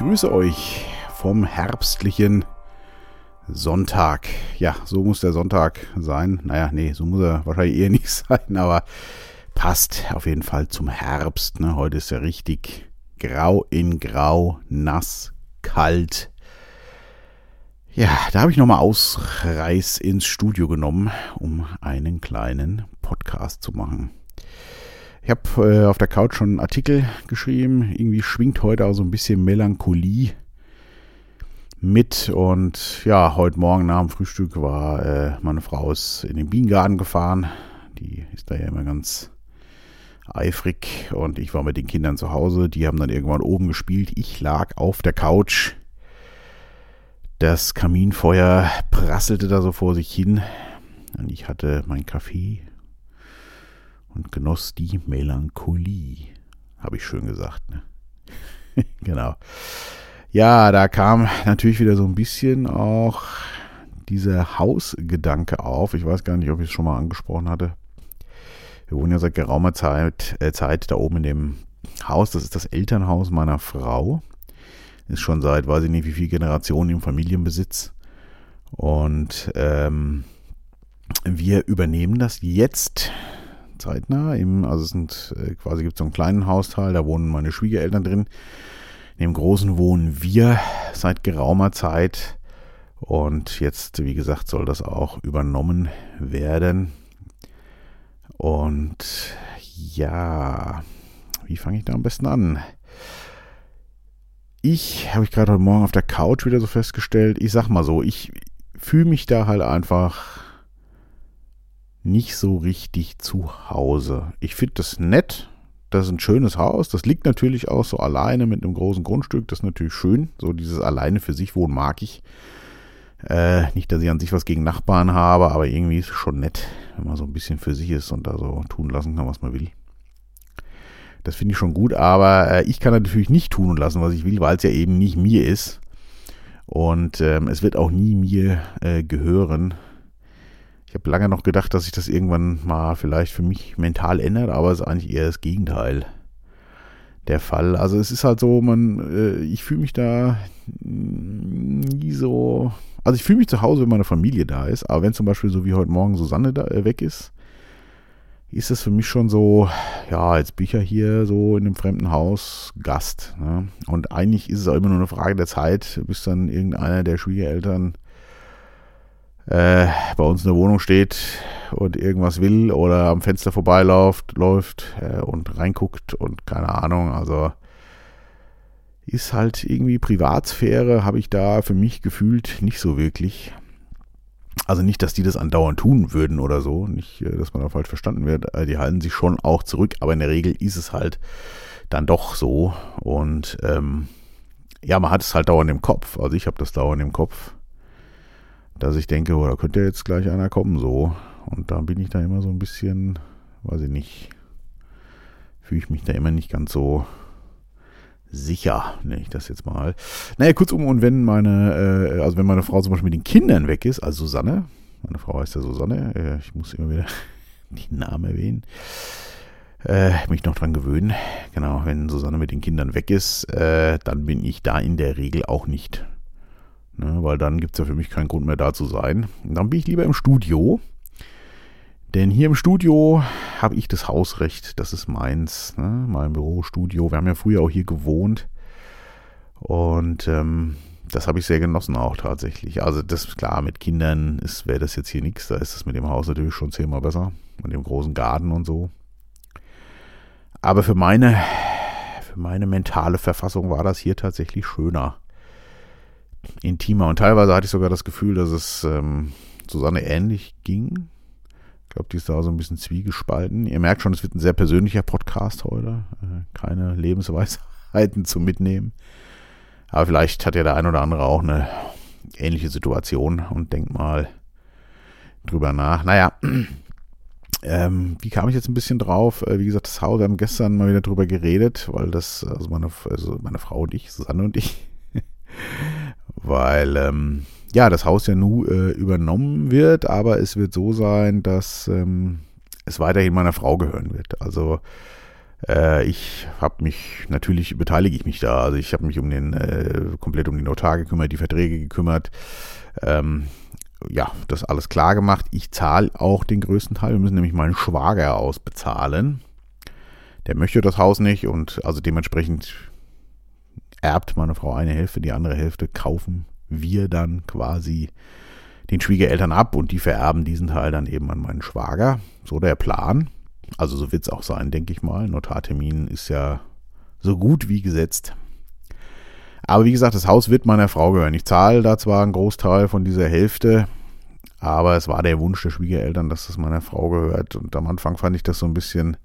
grüße euch vom herbstlichen Sonntag. Ja, so muss der Sonntag sein. Naja, nee, so muss er wahrscheinlich eher nicht sein, aber passt auf jeden Fall zum Herbst. Ne? Heute ist ja richtig grau in grau, nass, kalt. Ja, da habe ich nochmal Ausreiß ins Studio genommen, um einen kleinen Podcast zu machen. Ich habe äh, auf der Couch schon einen Artikel geschrieben. Irgendwie schwingt heute auch so ein bisschen Melancholie mit. Und ja, heute Morgen nach dem Frühstück war äh, meine Frau ist in den Bienengarten gefahren. Die ist da ja immer ganz eifrig. Und ich war mit den Kindern zu Hause. Die haben dann irgendwann oben gespielt. Ich lag auf der Couch. Das Kaminfeuer prasselte da so vor sich hin. Und ich hatte meinen Kaffee und genoss die Melancholie. Habe ich schön gesagt, ne? genau. Ja, da kam natürlich wieder so ein bisschen auch dieser Hausgedanke auf. Ich weiß gar nicht, ob ich es schon mal angesprochen hatte. Wir wohnen ja seit geraumer Zeit, äh, Zeit da oben in dem Haus. Das ist das Elternhaus meiner Frau. Ist schon seit, weiß ich nicht, wie viele Generationen im Familienbesitz. Und ähm, wir übernehmen das jetzt zeitnah. Im, also es sind äh, quasi gibt so einen kleinen Hausteil, da wohnen meine Schwiegereltern drin. In dem großen wohnen wir seit geraumer Zeit. Und jetzt, wie gesagt, soll das auch übernommen werden. Und ja, wie fange ich da am besten an? Ich habe ich gerade heute Morgen auf der Couch wieder so festgestellt, ich sag mal so, ich fühle mich da halt einfach nicht so richtig zu Hause. Ich finde das nett. Das ist ein schönes Haus. Das liegt natürlich auch so alleine mit einem großen Grundstück. Das ist natürlich schön. So dieses alleine für sich wohnen mag ich. Äh, nicht, dass ich an sich was gegen Nachbarn habe, aber irgendwie ist es schon nett, wenn man so ein bisschen für sich ist und da so tun lassen kann, was man will. Das finde ich schon gut, aber äh, ich kann natürlich nicht tun und lassen, was ich will, weil es ja eben nicht mir ist. Und ähm, es wird auch nie mir äh, gehören. Ich habe lange noch gedacht, dass sich das irgendwann mal vielleicht für mich mental ändert, aber es ist eigentlich eher das Gegenteil der Fall. Also es ist halt so, man, äh, ich fühle mich da nie so. Also ich fühle mich zu Hause, wenn meine Familie da ist, aber wenn zum Beispiel so wie heute Morgen Susanne da äh, weg ist, ist es für mich schon so, ja, jetzt bin ich ja hier so in einem fremden Haus Gast. Ne? Und eigentlich ist es auch immer nur eine Frage der Zeit, bis dann irgendeiner der Schwiegereltern äh, bei uns in der Wohnung steht und irgendwas will oder am Fenster vorbeiläuft läuft äh, und reinguckt und keine Ahnung, also ist halt irgendwie Privatsphäre, habe ich da für mich gefühlt nicht so wirklich. Also nicht, dass die das andauernd tun würden oder so, nicht, äh, dass man da falsch verstanden wird. Äh, die halten sich schon auch zurück, aber in der Regel ist es halt dann doch so. Und ähm, ja, man hat es halt dauernd im Kopf. Also ich habe das dauernd im Kopf dass ich denke, oh, da könnte jetzt gleich einer kommen, so. Und da bin ich da immer so ein bisschen, weiß ich nicht, fühle ich mich da immer nicht ganz so sicher, nenne ich das jetzt mal. Naja, kurzum, und wenn meine, äh, also wenn meine Frau zum Beispiel mit den Kindern weg ist, also Susanne, meine Frau heißt ja Susanne, äh, ich muss immer wieder die Namen erwähnen, äh, mich noch dran gewöhnen. Genau, wenn Susanne mit den Kindern weg ist, äh, dann bin ich da in der Regel auch nicht Ne, weil dann gibt es ja für mich keinen Grund mehr da zu sein. Und dann bin ich lieber im Studio. Denn hier im Studio habe ich das Hausrecht. Das ist meins, ne? mein Bürostudio. Wir haben ja früher auch hier gewohnt. Und ähm, das habe ich sehr genossen auch tatsächlich. Also das klar, mit Kindern wäre das jetzt hier nichts. Da ist es mit dem Haus natürlich schon zehnmal besser. Mit dem großen Garten und so. Aber für meine, für meine mentale Verfassung war das hier tatsächlich schöner intimer. Und teilweise hatte ich sogar das Gefühl, dass es ähm, Susanne ähnlich ging. Ich glaube, die ist da so ein bisschen zwiegespalten. Ihr merkt schon, es wird ein sehr persönlicher Podcast heute. Äh, keine Lebensweisheiten zum Mitnehmen. Aber vielleicht hat ja der ein oder andere auch eine ähnliche Situation und denkt mal drüber nach. Naja, ähm, wie kam ich jetzt ein bisschen drauf? Äh, wie gesagt, das Haus, wir haben gestern mal wieder drüber geredet, weil das, also meine, also meine Frau und ich, Susanne und ich, weil ähm, ja, das Haus ja nun äh, übernommen wird, aber es wird so sein, dass ähm, es weiterhin meiner Frau gehören wird. Also Äh, ich habe mich, natürlich beteilige ich mich da. Also ich habe mich um den, äh, komplett um den Notar gekümmert, die Verträge gekümmert. Ähm, ja, das alles klar gemacht. Ich zahle auch den größten Teil. Wir müssen nämlich meinen Schwager ausbezahlen. Der möchte das Haus nicht und also dementsprechend erbt meine Frau eine Hälfte, die andere Hälfte kaufen wir dann quasi den Schwiegereltern ab und die vererben diesen Teil dann eben an meinen Schwager. So der Plan. Also so wird es auch sein, denke ich mal. Notartermin ist ja so gut wie gesetzt. Aber wie gesagt, das Haus wird meiner Frau gehören. Ich zahle da zwar einen Großteil von dieser Hälfte, aber es war der Wunsch der Schwiegereltern, dass das meiner Frau gehört. Und am Anfang fand ich das so ein bisschen,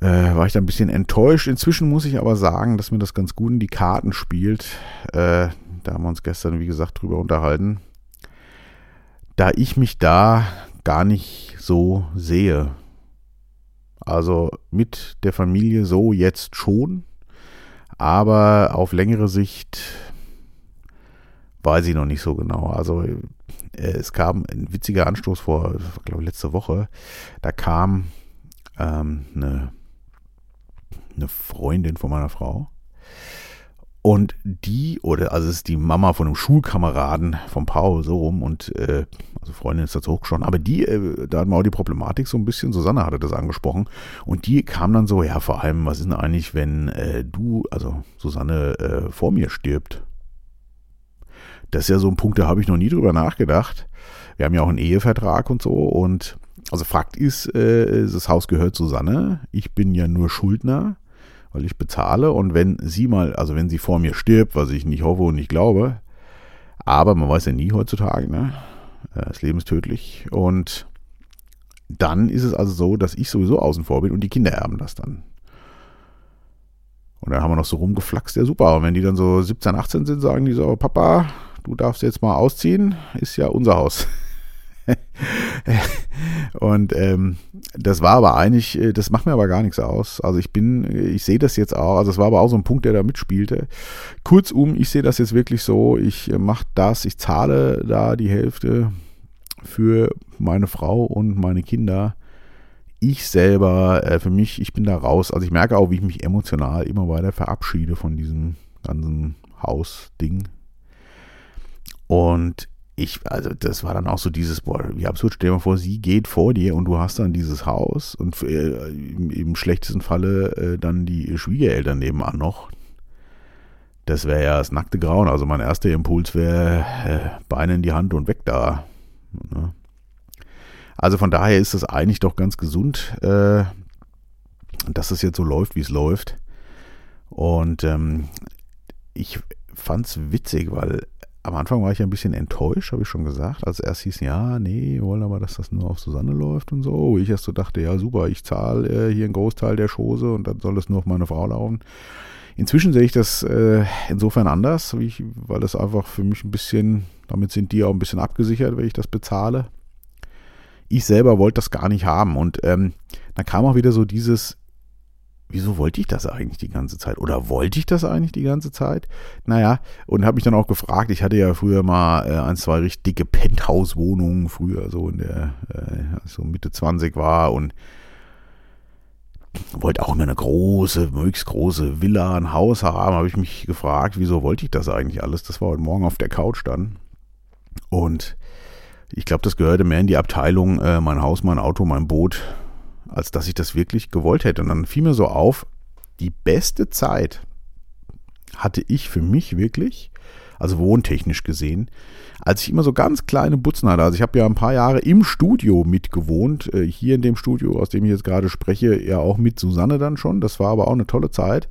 äh, war ich da ein bisschen enttäuscht. Inzwischen muss ich aber sagen, dass mir das ganz gut in die Karten spielt. Äh, da haben wir uns gestern, wie gesagt, drüber unterhalten. Da ich mich da gar nicht so sehe. Also mit der Familie so jetzt schon, aber auf längere Sicht weiß ich noch nicht so genau. Also äh, es kam ein witziger Anstoß vor, glaube ich, letzte Woche. Da kam ähm, eine, eine Freundin von meiner Frau. Und die, oder also es ist die Mama von einem Schulkameraden von Paul, so rum, und äh, also Freundin ist dazu hochgeschaut, aber die, äh, da hatten wir auch die Problematik so ein bisschen, Susanne hatte das angesprochen, und die kam dann so, ja, vor allem, was ist denn eigentlich, wenn äh, du, also Susanne, äh, vor mir stirbt? Das ist ja so ein Punkt, da habe ich noch nie drüber nachgedacht. Wir haben ja auch einen Ehevertrag und so, und also Fakt ist, äh, das Haus gehört Susanne, ich bin ja nur Schuldner weil ich bezahle und wenn sie mal, also wenn sie vor mir stirbt, was ich nicht hoffe und nicht glaube, aber man weiß ja nie heutzutage, ne? Äh, das Leben ist tödlich und dann ist es also so, dass ich sowieso außen vor bin und die Kinder erben das dann. Und dann haben wir noch so rumgeflaxt, ja super. Und wenn die dann so 17, 18 sind, sagen die so, Papa, du darfst jetzt mal ausziehen, ist ja unser Haus. und ähm, das war aber eigentlich, äh, das macht mir aber gar nichts aus. Also ich bin, ich sehe das jetzt auch, also es war aber auch so ein Punkt, der da mitspielte. Kurzum, ich sehe das jetzt wirklich so, ich äh, mache das, ich zahle da die Hälfte für meine Frau und meine Kinder. Ich selber, äh, für mich, ich bin da raus. Also ich merke auch, wie ich mich emotional immer weiter verabschiede von diesem ganzen Hausding. Und ich, also das war dann auch so dieses, boah, wie absurd, stell dir mal vor, sie geht vor dir und du hast dann dieses Haus und äh, im, im, schlechtesten Falle äh, dann die Schwiegereltern nebenan noch. Das wäre ja das nackte Grauen. Also mein erster Impuls wäre äh, Beine in die Hand und weg da. Ne? Also von daher ist das eigentlich doch ganz gesund, äh, dass es jetzt so läuft, wie es läuft. Und ähm, ich fand es witzig, weil am Anfang war ich ein bisschen enttäuscht, habe ich schon gesagt. Als erst hieß, ja, nee, wollen aber, dass das nur auf Susanne läuft und so. Ich erst so dachte, ja, super, ich zahle äh, hier einen Großteil der Chose und dann soll es nur auf meine Frau laufen. Inzwischen sehe ich das äh, insofern anders, ich, weil das einfach für mich ein bisschen, damit sind die auch ein bisschen abgesichert, wenn ich das bezahle. Ich selber wollte das gar nicht haben und ähm, dann kam auch wieder so dieses, wieso wollte ich das eigentlich die ganze Zeit? Oder wollte ich das eigentlich die ganze Zeit? Naja, und habe mich dann auch gefragt, ich hatte ja früher mal äh, ein, zwei richtig dicke Penthouse-Wohnungen, früher so in der, äh, so Mitte 20 war und wollte auch immer eine große, möglichst große Villa, ein Haus haben, habe ich mich gefragt, wieso wollte ich das eigentlich alles? Das war heute Morgen auf der Couch dann. Und ich glaube, das gehörte mehr in die Abteilung äh, mein Haus, mein Auto, mein Boot, als dass ich das wirklich gewollt hätte. Und dann fiel mir so auf, die beste Zeit hatte ich für mich wirklich, also wohntechnisch gesehen, als ich immer so ganz kleine Butzen hatte. Also ich habe ja ein paar Jahre im Studio mitgewohnt, äh, hier in dem Studio, aus dem ich jetzt gerade spreche, ja auch mit Susanne dann schon. Das war aber auch eine tolle Zeit.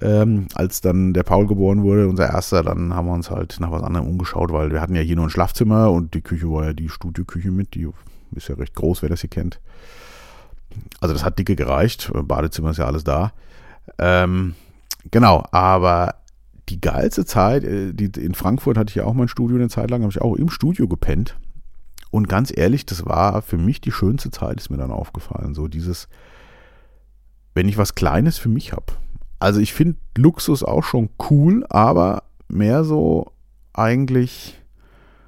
Ähm, als dann der Paul geboren wurde, unser erster, dann haben wir uns halt nach was anderem umgeschaut, weil wir hatten ja hier nur ein Schlafzimmer und die Küche war ja die Studioküche mit, die ist ja recht groß, wer das hier kennt. Also das hat dicke gereicht. Badezimmer ist ja alles da. Ähm, genau, aber die geilste Zeit, äh, die, in Frankfurt hatte ich ja auch mein Studio eine Zeit lang, habe ich auch im Studio gepennt. Und ganz ehrlich, das war für mich die schönste Zeit, ist mir dann aufgefallen. So dieses, wenn ich was Kleines für mich habe. Also ich finde Luxus auch schon cool, aber mehr so eigentlich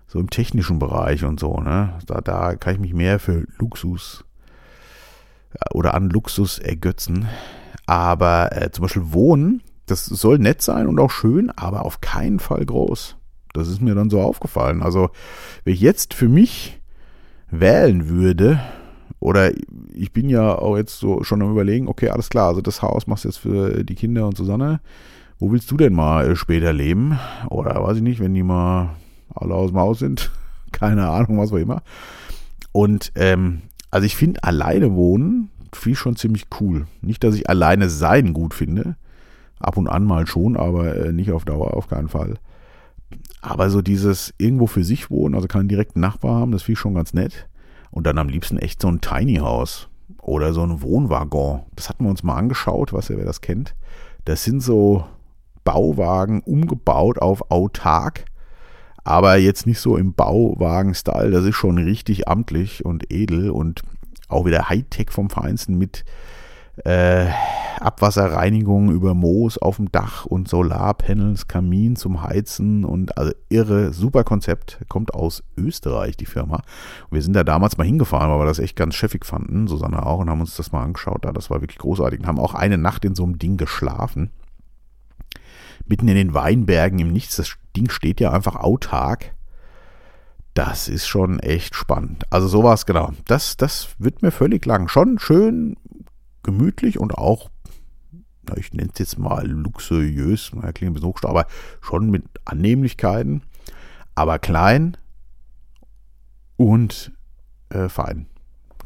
so im technischen Bereich und so. Ne? Da, da kann ich mich mehr für Luxus oder an Luxus ergötzen. Aber äh, zum Beispiel Wohnen, das soll nett sein und auch schön, aber auf keinen Fall groß. Das ist mir dann so aufgefallen. Also, wenn ich jetzt für mich wählen würde, oder ich bin ja auch jetzt so schon am überlegen, okay, alles klar, also das Haus machst du jetzt für die Kinder und Susanne. Wo willst du denn mal äh, später leben? Oder weiß ich nicht, wenn die mal alle aus dem Haus sind. Keine Ahnung, was auch immer. Und ähm, also ich finde alleine wohnen viel schon ziemlich cool. Nicht, dass ich alleine sein gut finde. Ab und an mal schon, aber äh, nicht auf Dauer, auf keinen Fall. Aber so dieses irgendwo für sich wohnen, also keinen direkten Nachbar haben, das finde ich schon ganz nett. Und dann am liebsten echt so ein Tiny House oder so ein Wohnwaggon. Das hatten wir uns mal angeschaut, was ja wer das kennt. Das sind so Bauwagen umgebaut auf autark, aber jetzt nicht so im Bauwagen-Style. Das ist schon richtig amtlich und edel und auch wieder Hightech vom Feinsten mit äh, Abwasserreinigung über Moos auf dem Dach und Solarpanels, Kamin zum Heizen und also irre, super Konzept. Kommt aus Österreich, die Firma. Und wir sind da damals mal hingefahren, weil wir das echt ganz chefig fanden, Susanne auch, und haben uns das mal angeschaut. Da, das war wirklich großartig. Und haben auch eine Nacht in so einem Ding geschlafen. Mitten in den Weinbergen im Nichts. Das Ding steht ja einfach autark. Das ist schon echt spannend. Also sowas, genau. Das, das wird mir völlig lang. Schon schön gemütlich und auch, ich nenne es jetzt mal luxuriös, klingt ein bisschen hochstau, aber schon mit Annehmlichkeiten, aber klein und äh, fein.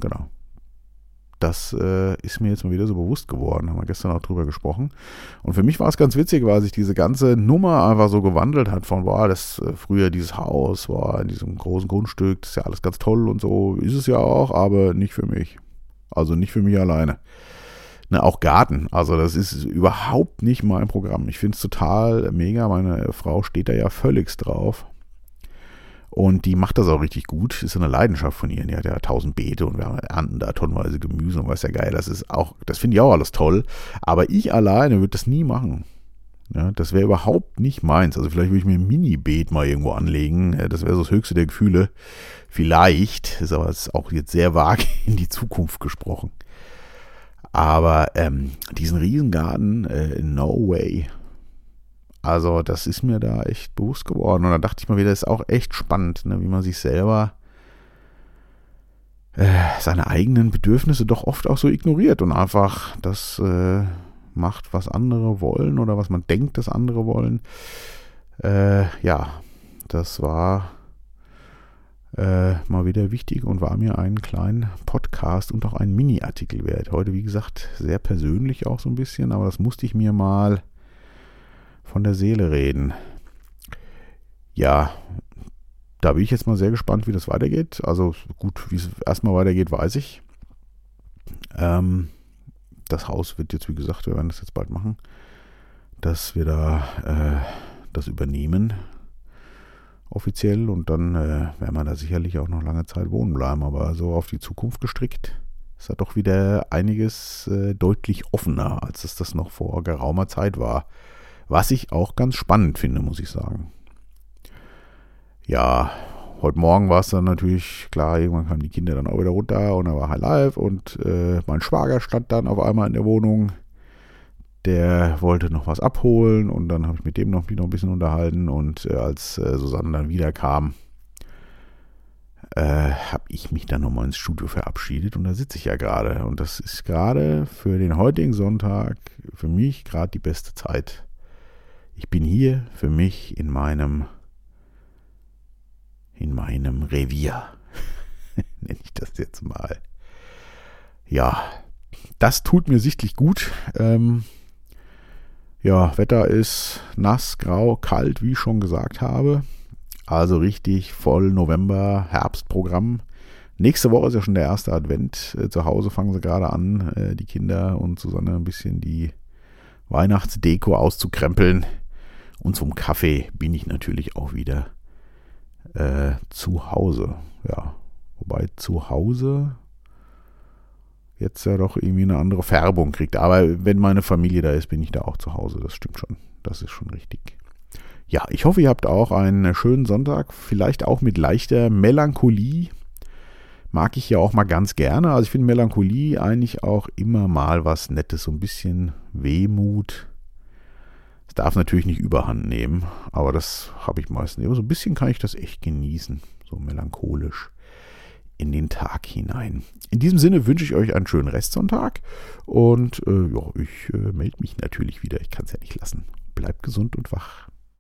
Genau. Das äh, ist mir jetzt mal wieder so bewusst geworden. Haben wir gestern auch drüber gesprochen. Und für mich war es ganz witzig, weil sich diese ganze Nummer einfach so gewandelt hat von, boah, das äh, früher dieses Haus war in diesem großen Grundstück, das ist ja alles ganz toll und so. Ist es ja auch, aber nicht für mich. Also nicht für mich alleine. Ne, auch Garten. Also das ist überhaupt nicht mein Programm. Ich finde es total mega. Meine Frau steht da ja völligst drauf. Und die macht das auch richtig gut. Ist eine Leidenschaft von ihr. Die hat ja tausend Beete und wir ernten da tonnenweise Gemüse und was ja geil. Das ist auch, das finde ich auch alles toll. Aber ich alleine würde das nie machen. Ja, das wäre überhaupt nicht meins. Also vielleicht würde ich mir ein Mini-Beet mal irgendwo anlegen. Das wäre so das höchste der Gefühle. Vielleicht, ist aber auch jetzt sehr vage in die Zukunft gesprochen. Aber ähm, diesen Riesengarten, äh, no way. Also das ist mir da echt bewusst geworden. Und da dachte ich mal wieder, das ist auch echt spannend, ne, wie man sich selber äh, seine eigenen Bedürfnisse doch oft auch so ignoriert und einfach das äh, macht, was andere wollen oder was man denkt, dass andere wollen. Äh, ja, das war äh, mal wieder wichtig und war mir einen kleinen Podcast und auch einen Mini-Artikel wert. Heute, wie gesagt, sehr persönlich auch so ein bisschen, aber das musste ich mir mal von der Seele reden. Ja, da bin ich jetzt mal sehr gespannt, wie das weitergeht. Also gut, wie es erstmal weitergeht, weiß ich. Ähm, das Haus wird jetzt, wie gesagt, wir werden das jetzt bald machen, dass wir da äh, das übernehmen offiziell und dann äh, werden wir da sicherlich auch noch lange Zeit wohnen bleiben. Aber so auf die Zukunft gestrickt ist da doch wieder einiges äh, deutlich offener, als es das noch vor geraumer Zeit war. Was ich auch ganz spannend finde, muss ich sagen. Ja, heute Morgen war es dann natürlich klar, irgendwann kamen die Kinder dann auch wieder runter und da war High Life und äh, mein Schwager stand dann auf einmal in der Wohnung der wollte noch was abholen und dann habe ich mit dem noch, noch ein bisschen unterhalten und äh, als äh, Susanne dann wieder kam, äh, habe ich mich dann nochmal ins Studio verabschiedet und da sitze ich ja gerade und das ist gerade für den heutigen Sonntag für mich gerade die beste Zeit. Ich bin hier für mich in meinem in meinem Revier. Nenne ich das jetzt mal. Ja, das tut mir sichtlich gut. Ähm, ja, Wetter ist nass, grau, kalt, wie ich schon gesagt habe. Also richtig voll November, Herbstprogramm. Nächste Woche ist ja schon der erste Advent. Äh, zu Hause fangen sie gerade an, äh, die Kinder und Susanne ein bisschen die Weihnachtsdeko auszukrempeln. Und zum Kaffee bin ich natürlich auch wieder äh, zu Hause. Ja, wobei zu Hause jetzt ja doch irgendwie eine andere Färbung kriegt. Aber wenn meine Familie da ist, bin ich da auch zu Hause. Das stimmt schon. Das ist schon richtig. Ja, ich hoffe, ihr habt auch einen schönen Sonntag, vielleicht auch mit leichter Melancholie. mag ich ja auch mal ganz gerne. Also ich finde Melancholie eigentlich auch immer mal was Nettes, so ein bisschen Wehmut. Darf natürlich nicht überhand nehmen, aber das habe ich meistens. Aber so ein bisschen kann ich das echt genießen, so melancholisch in den Tag hinein. In diesem Sinne wünsche ich euch einen schönen Restsonntag und äh, ja, ich äh, melde mich natürlich wieder. Ich kann es ja nicht lassen. Bleibt gesund und wach.